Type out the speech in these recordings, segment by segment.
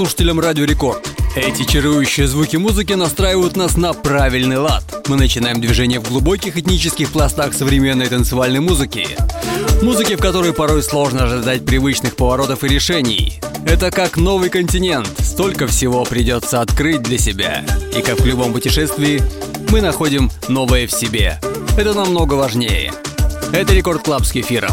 Слушателям Радио Рекорд. Эти чарующие звуки музыки настраивают нас на правильный лад. Мы начинаем движение в глубоких этнических пластах современной танцевальной музыки. Музыки, в которой порой сложно ожидать привычных поворотов и решений. Это как новый континент, столько всего придется открыть для себя. И как в любом путешествии, мы находим новое в себе. Это намного важнее. Это Record Club с кефиром.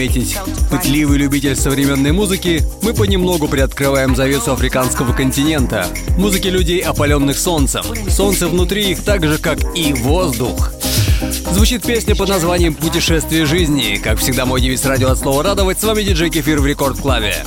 Заметить пытливый любитель современной музыки, мы понемногу приоткрываем завесу африканского континента. Музыки людей, опаленных солнцем. Солнце внутри их так же, как и воздух. Звучит песня под названием «Путешествие жизни». Как всегда, мой девиз радио от слова «радовать». С вами диджей Кефир в Рекорд-клаве.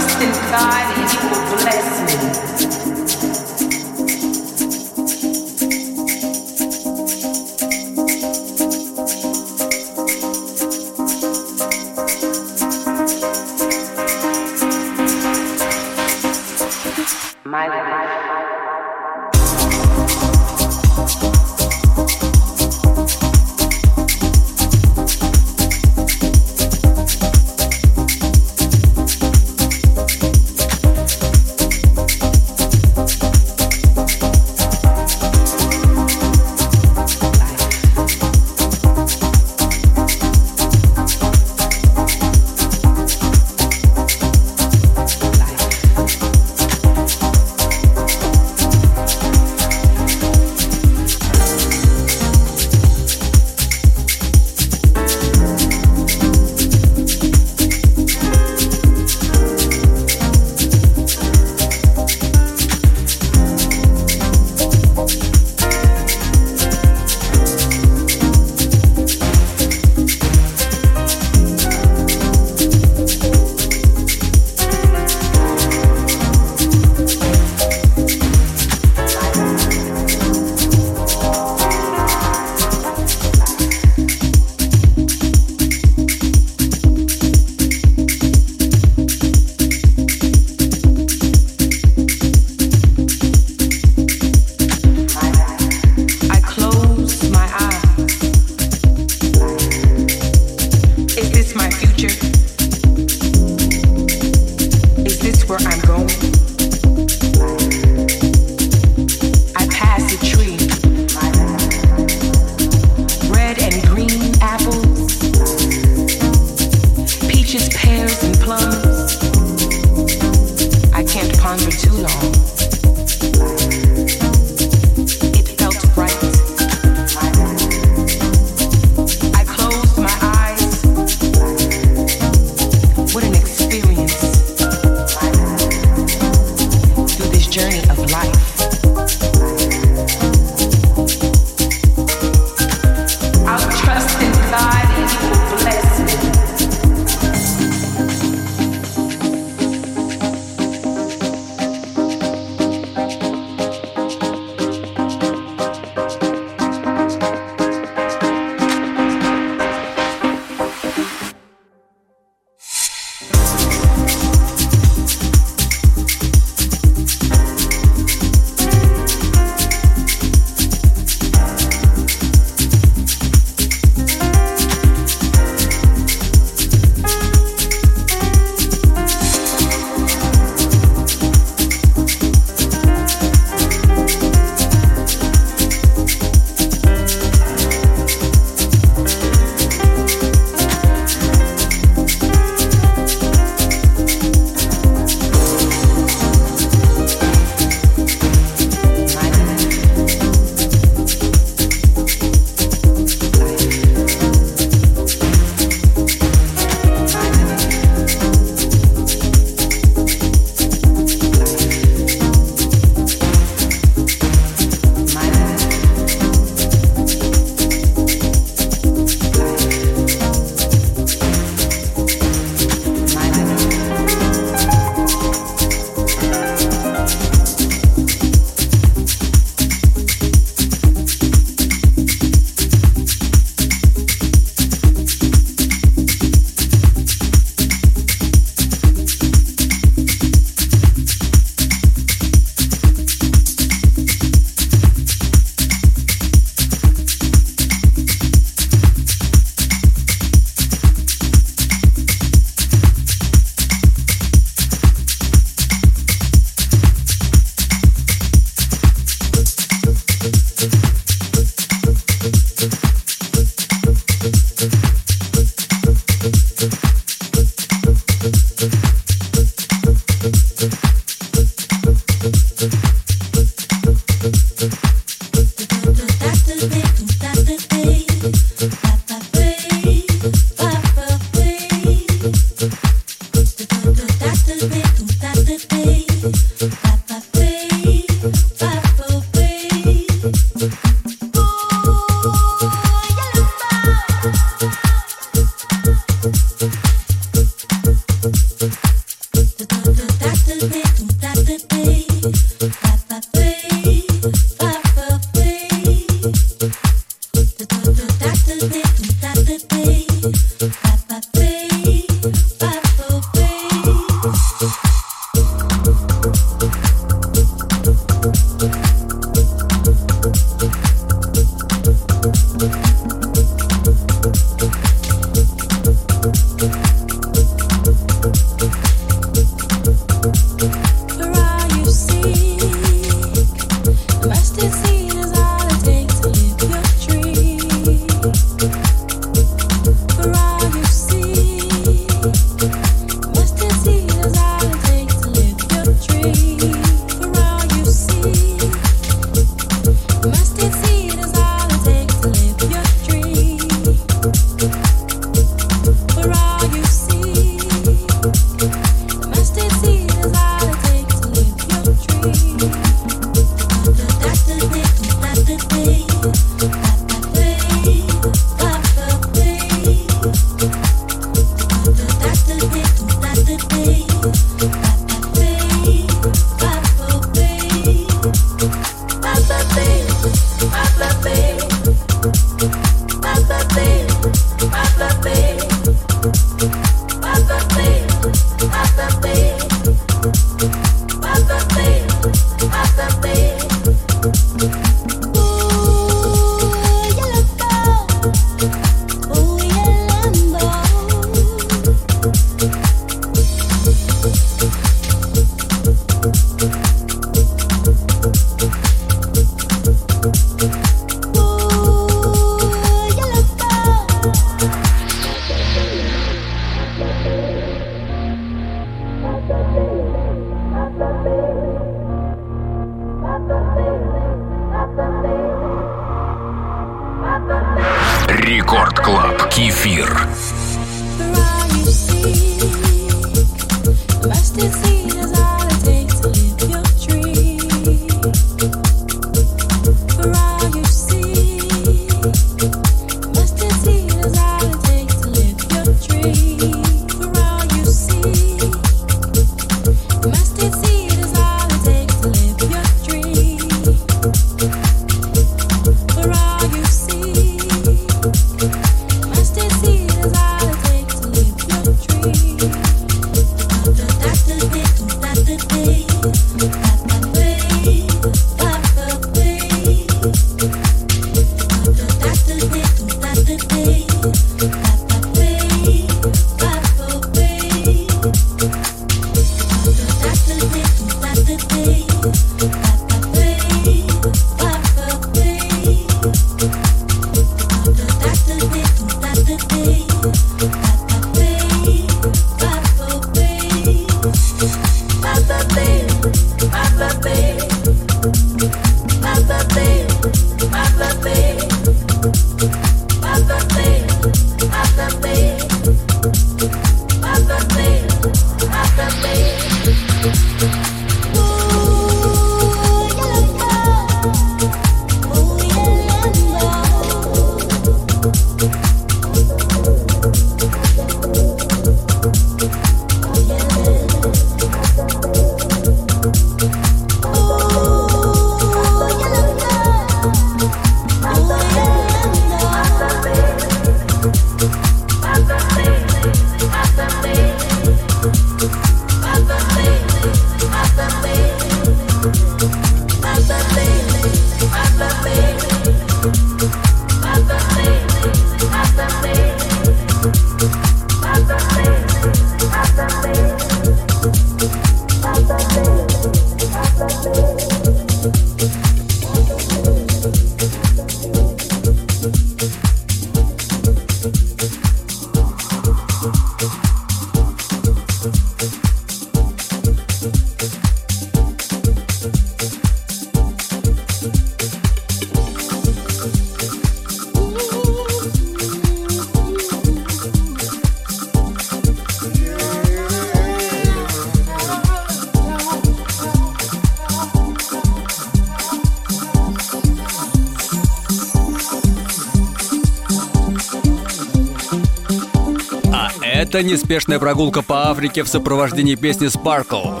Это неспешная прогулка по Африке в сопровождении песни Sparkle.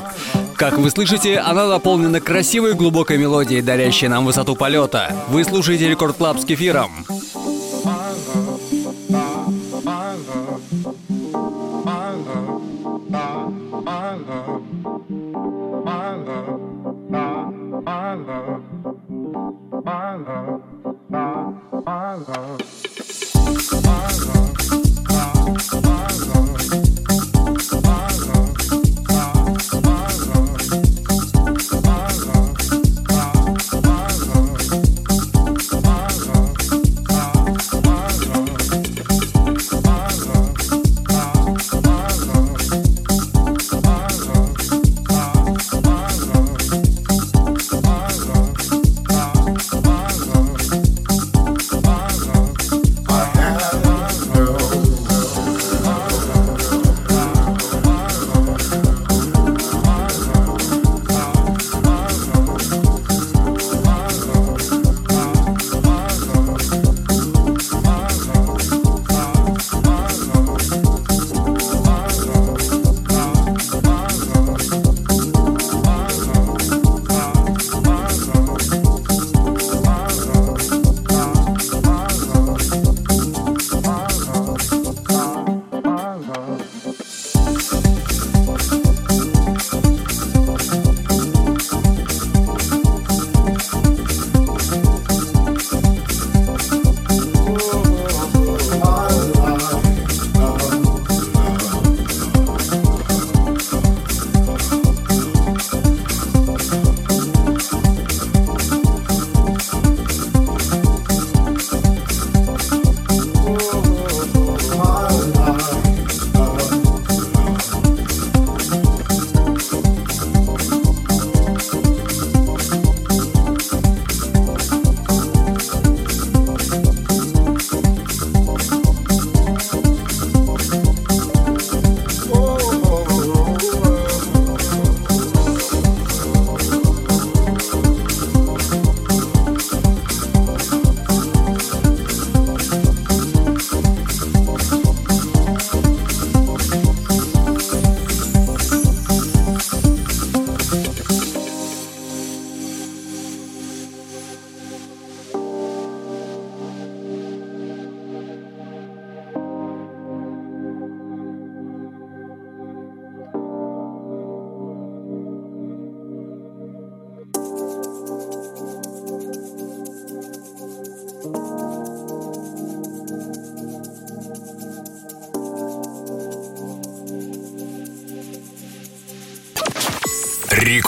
Как вы слышите, она наполнена красивой глубокой мелодией, дарящей нам высоту полета. Вы слушаете Record Club с кефиром.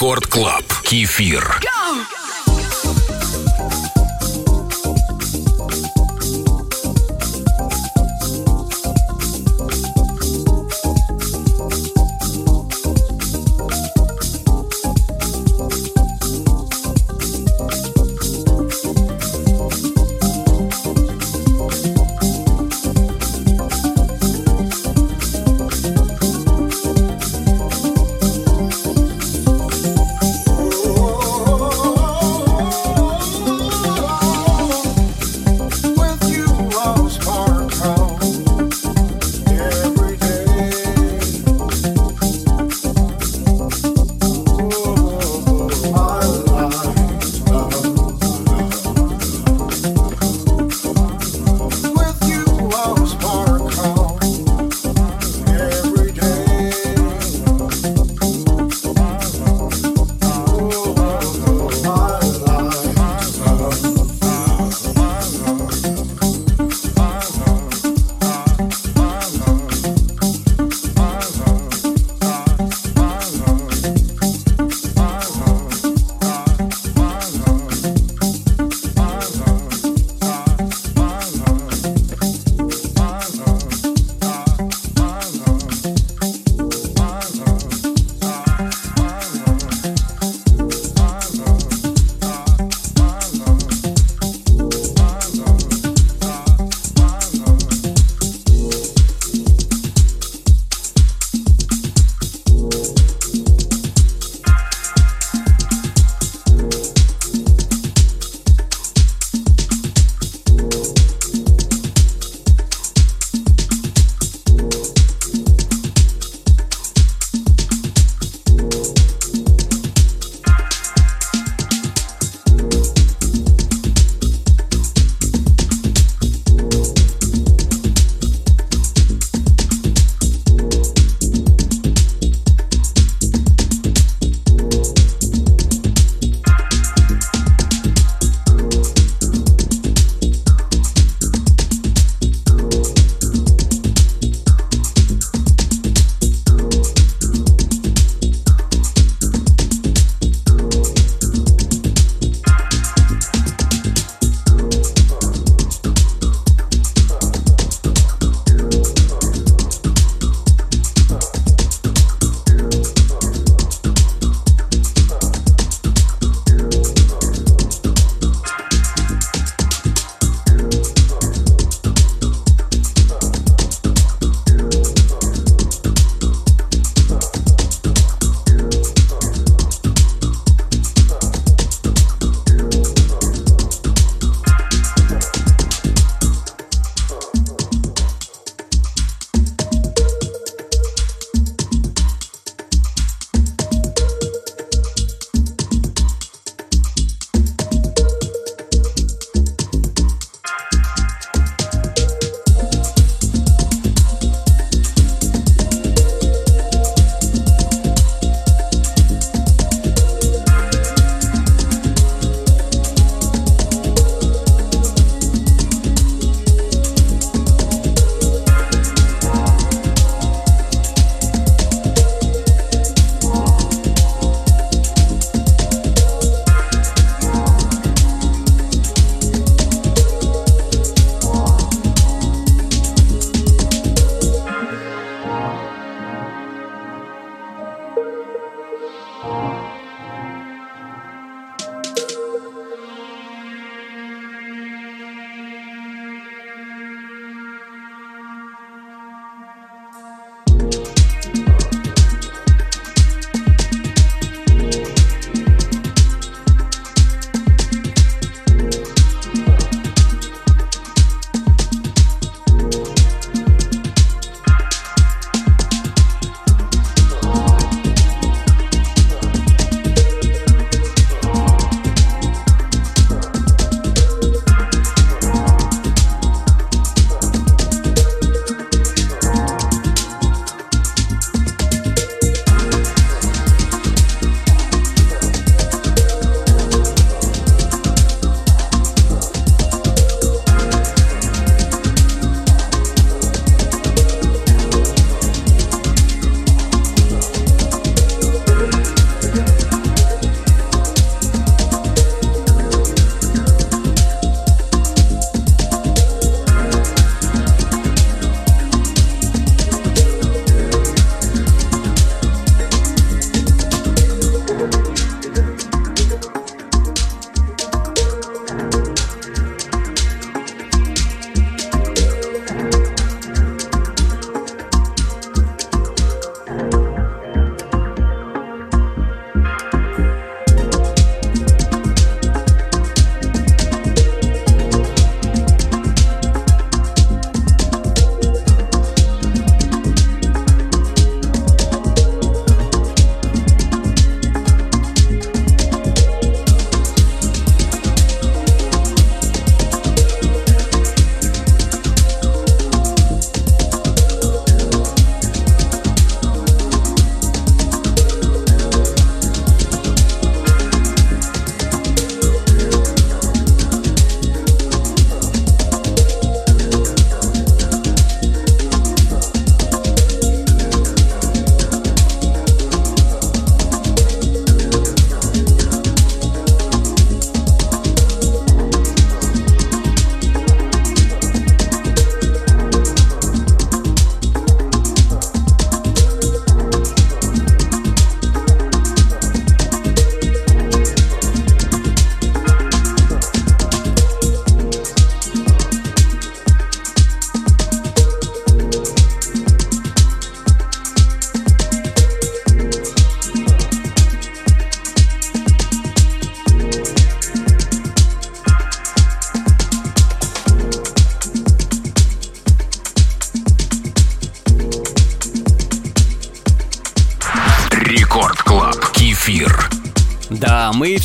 Рекорд Клаб. Кефир.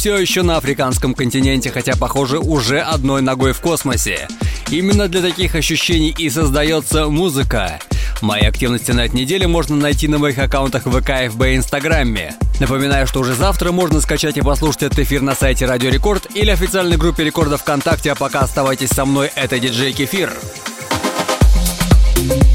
Все еще на африканском континенте, хотя, похоже, уже одной ногой в космосе. Именно для таких ощущений и создается музыка. Мои активности на этой неделе можно найти на моих аккаунтах ВК, ФБ и Инстаграме. Напоминаю, что уже завтра можно скачать и послушать этот эфир на сайте Радио Рекорд или официальной группе Рекорда ВКонтакте, а пока оставайтесь со мной, это диджей Кефир. Рекорд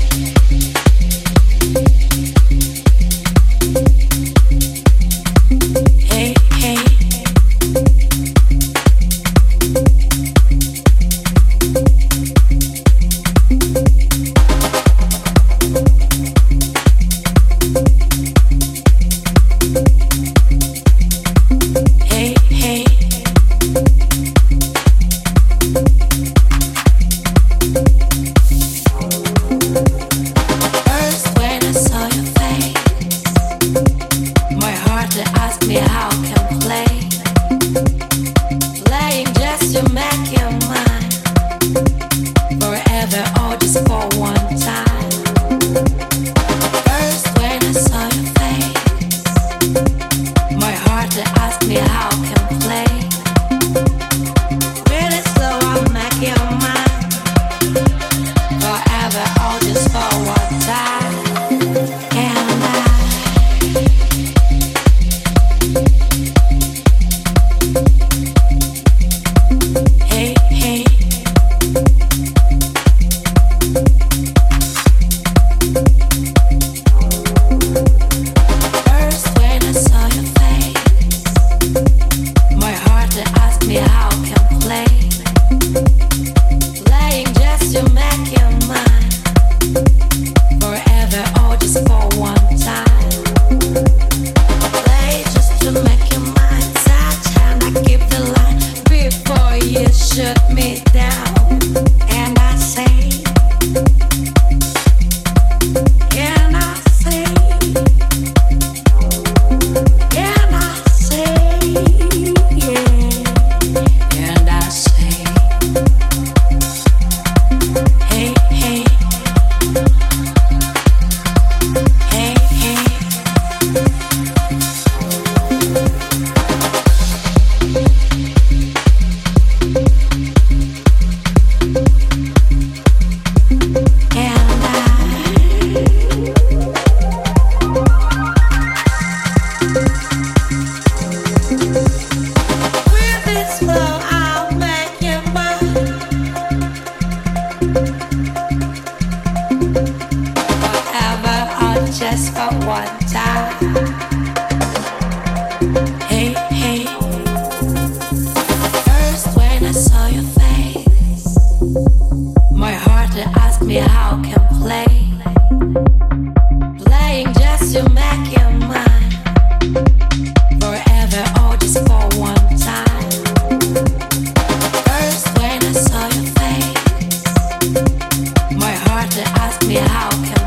me how can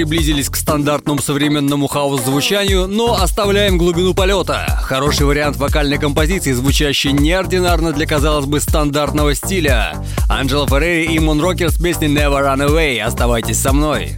приблизились к стандартному современному хаос-звучанию, но оставляем глубину полета. Хороший вариант вокальной композиции, звучащей неординарно для, казалось бы, стандартного стиля. Анджела Феррери и Мон Рокер с песней Never Run Away. Оставайтесь со мной.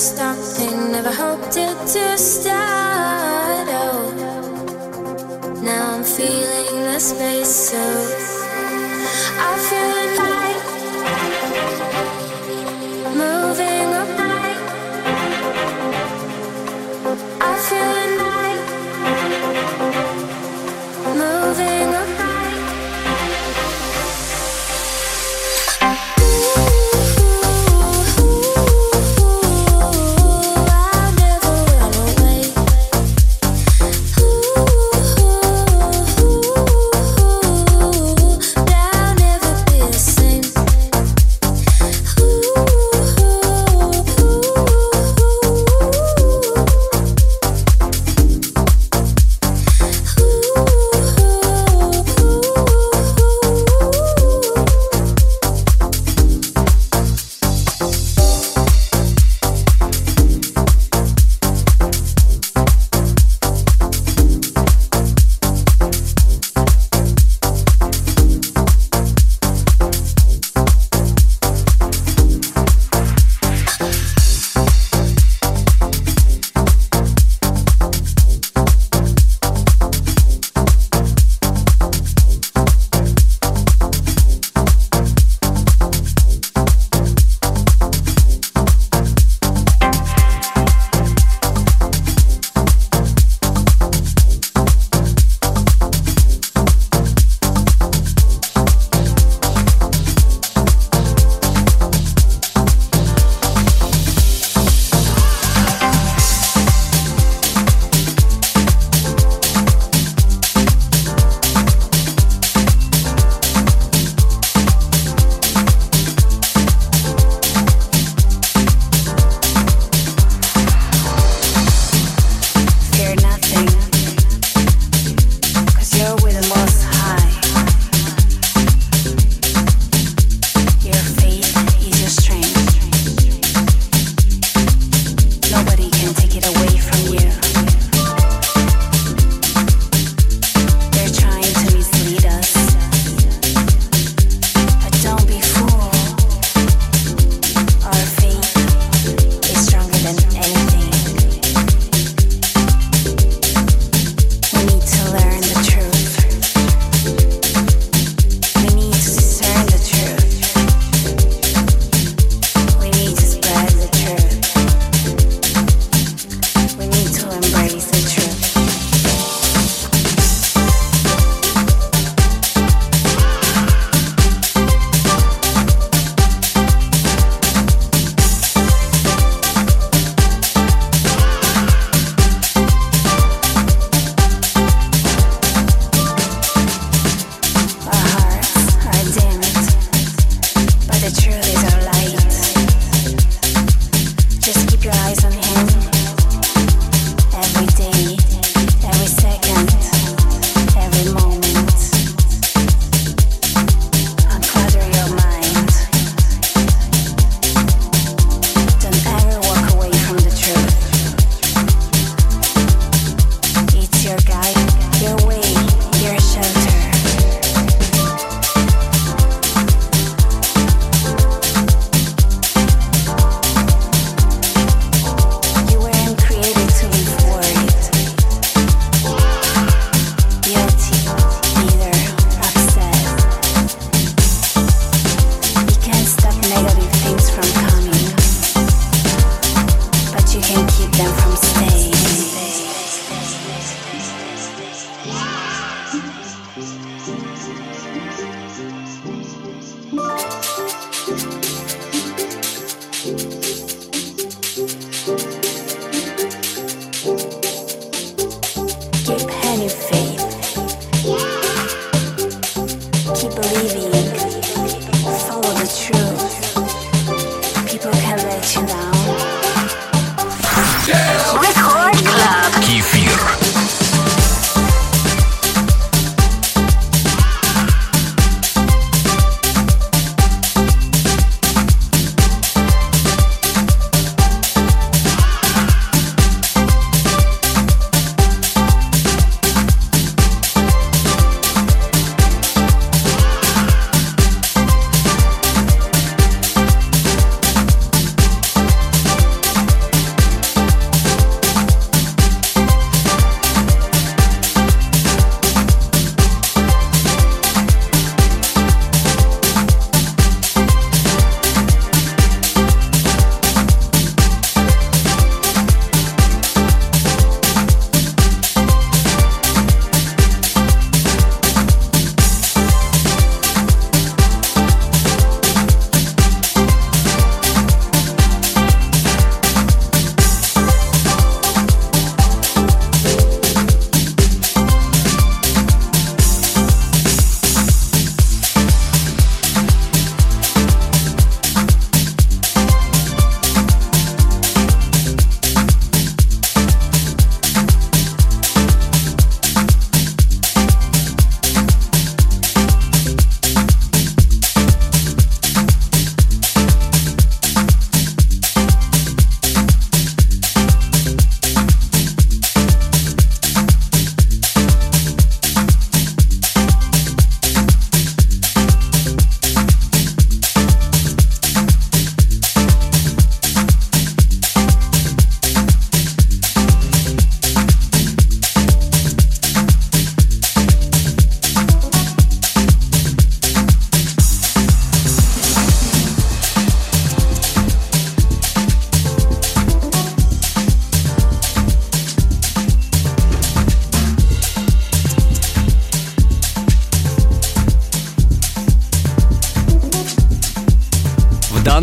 stop. Never hoped it to stop.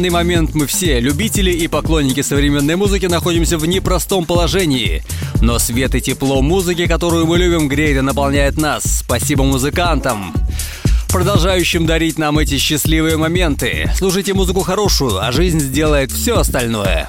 Данный момент мы все, любители и поклонники современной музыки, находимся в непростом положении. Но свет и тепло музыки, которую мы любим, греет и наполняет нас. Спасибо музыкантам продолжающим дарить нам эти счастливые моменты. Слушайте музыку хорошую, а жизнь сделает все остальное.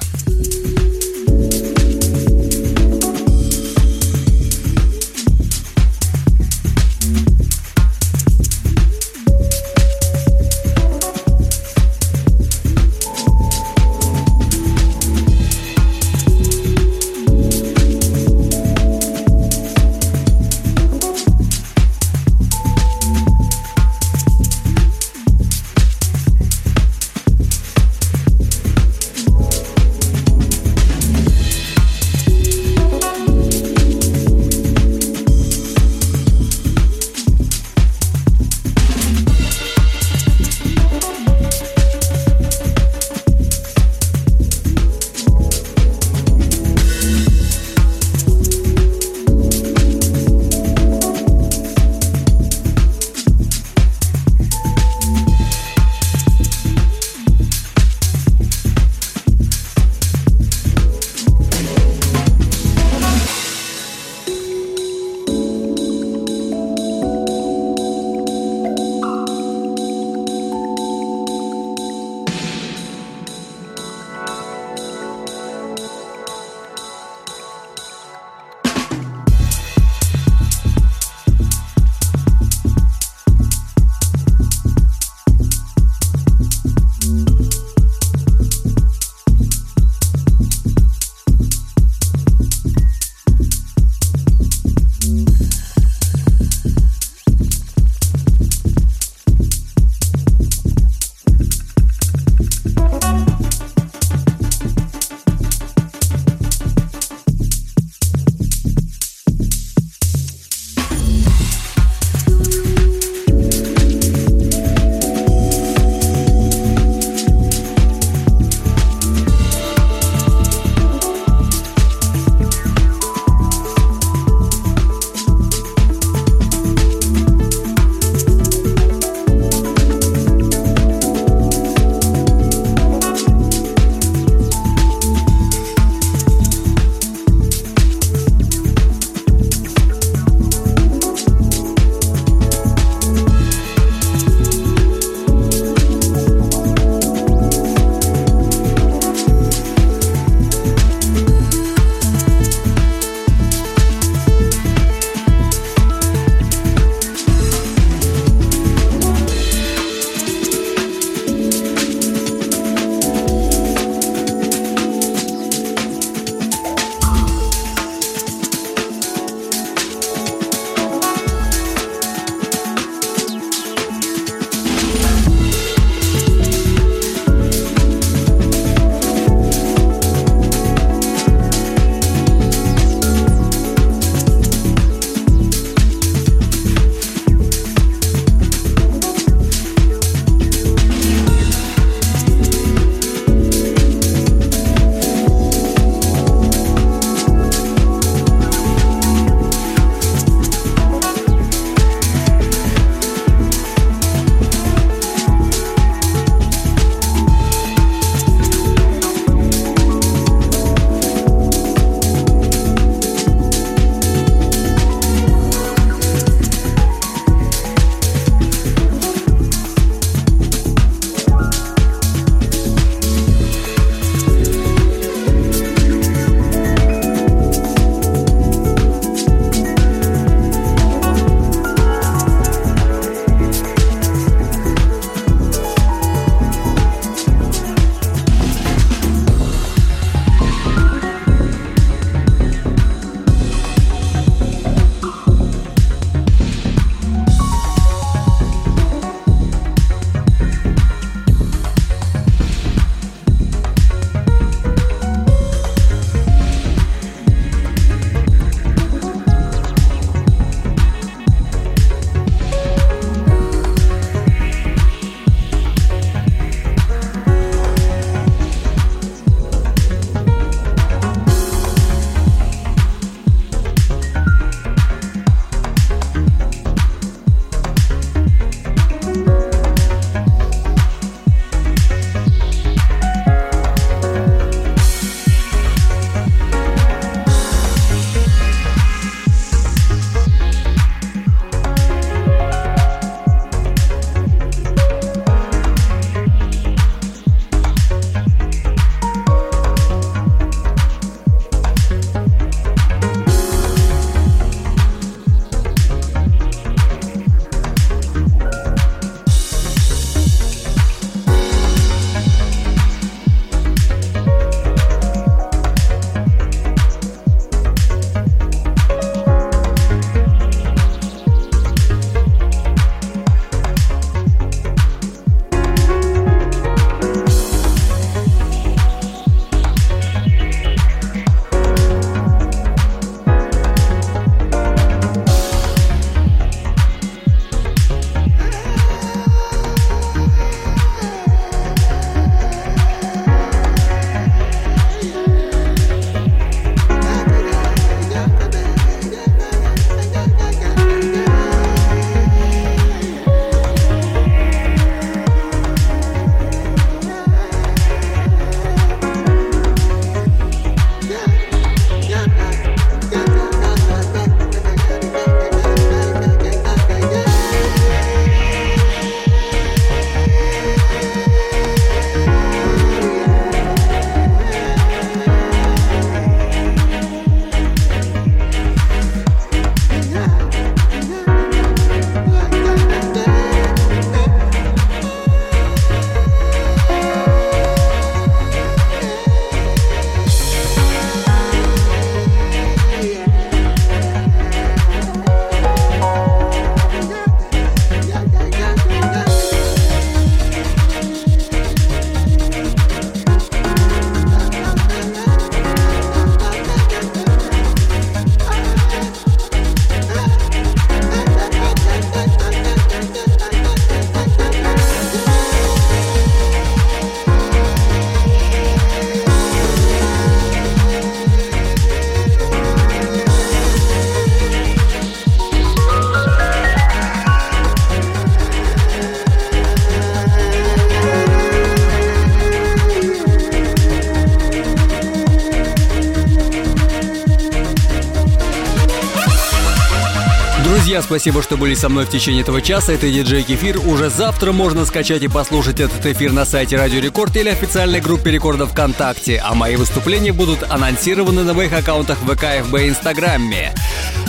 Спасибо, что были со мной в течение этого часа. Это диджей Кефир. Уже завтра можно скачать и послушать этот эфир на сайте Радио Рекорд или официальной группе Рекорда ВКонтакте. А мои выступления будут анонсированы на моих аккаунтах ВК, ФБ и Инстаграме.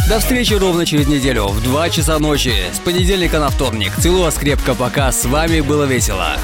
До встречи ровно через неделю в 2 часа ночи с понедельника на вторник. Целую вас крепко, пока. С вами было весело.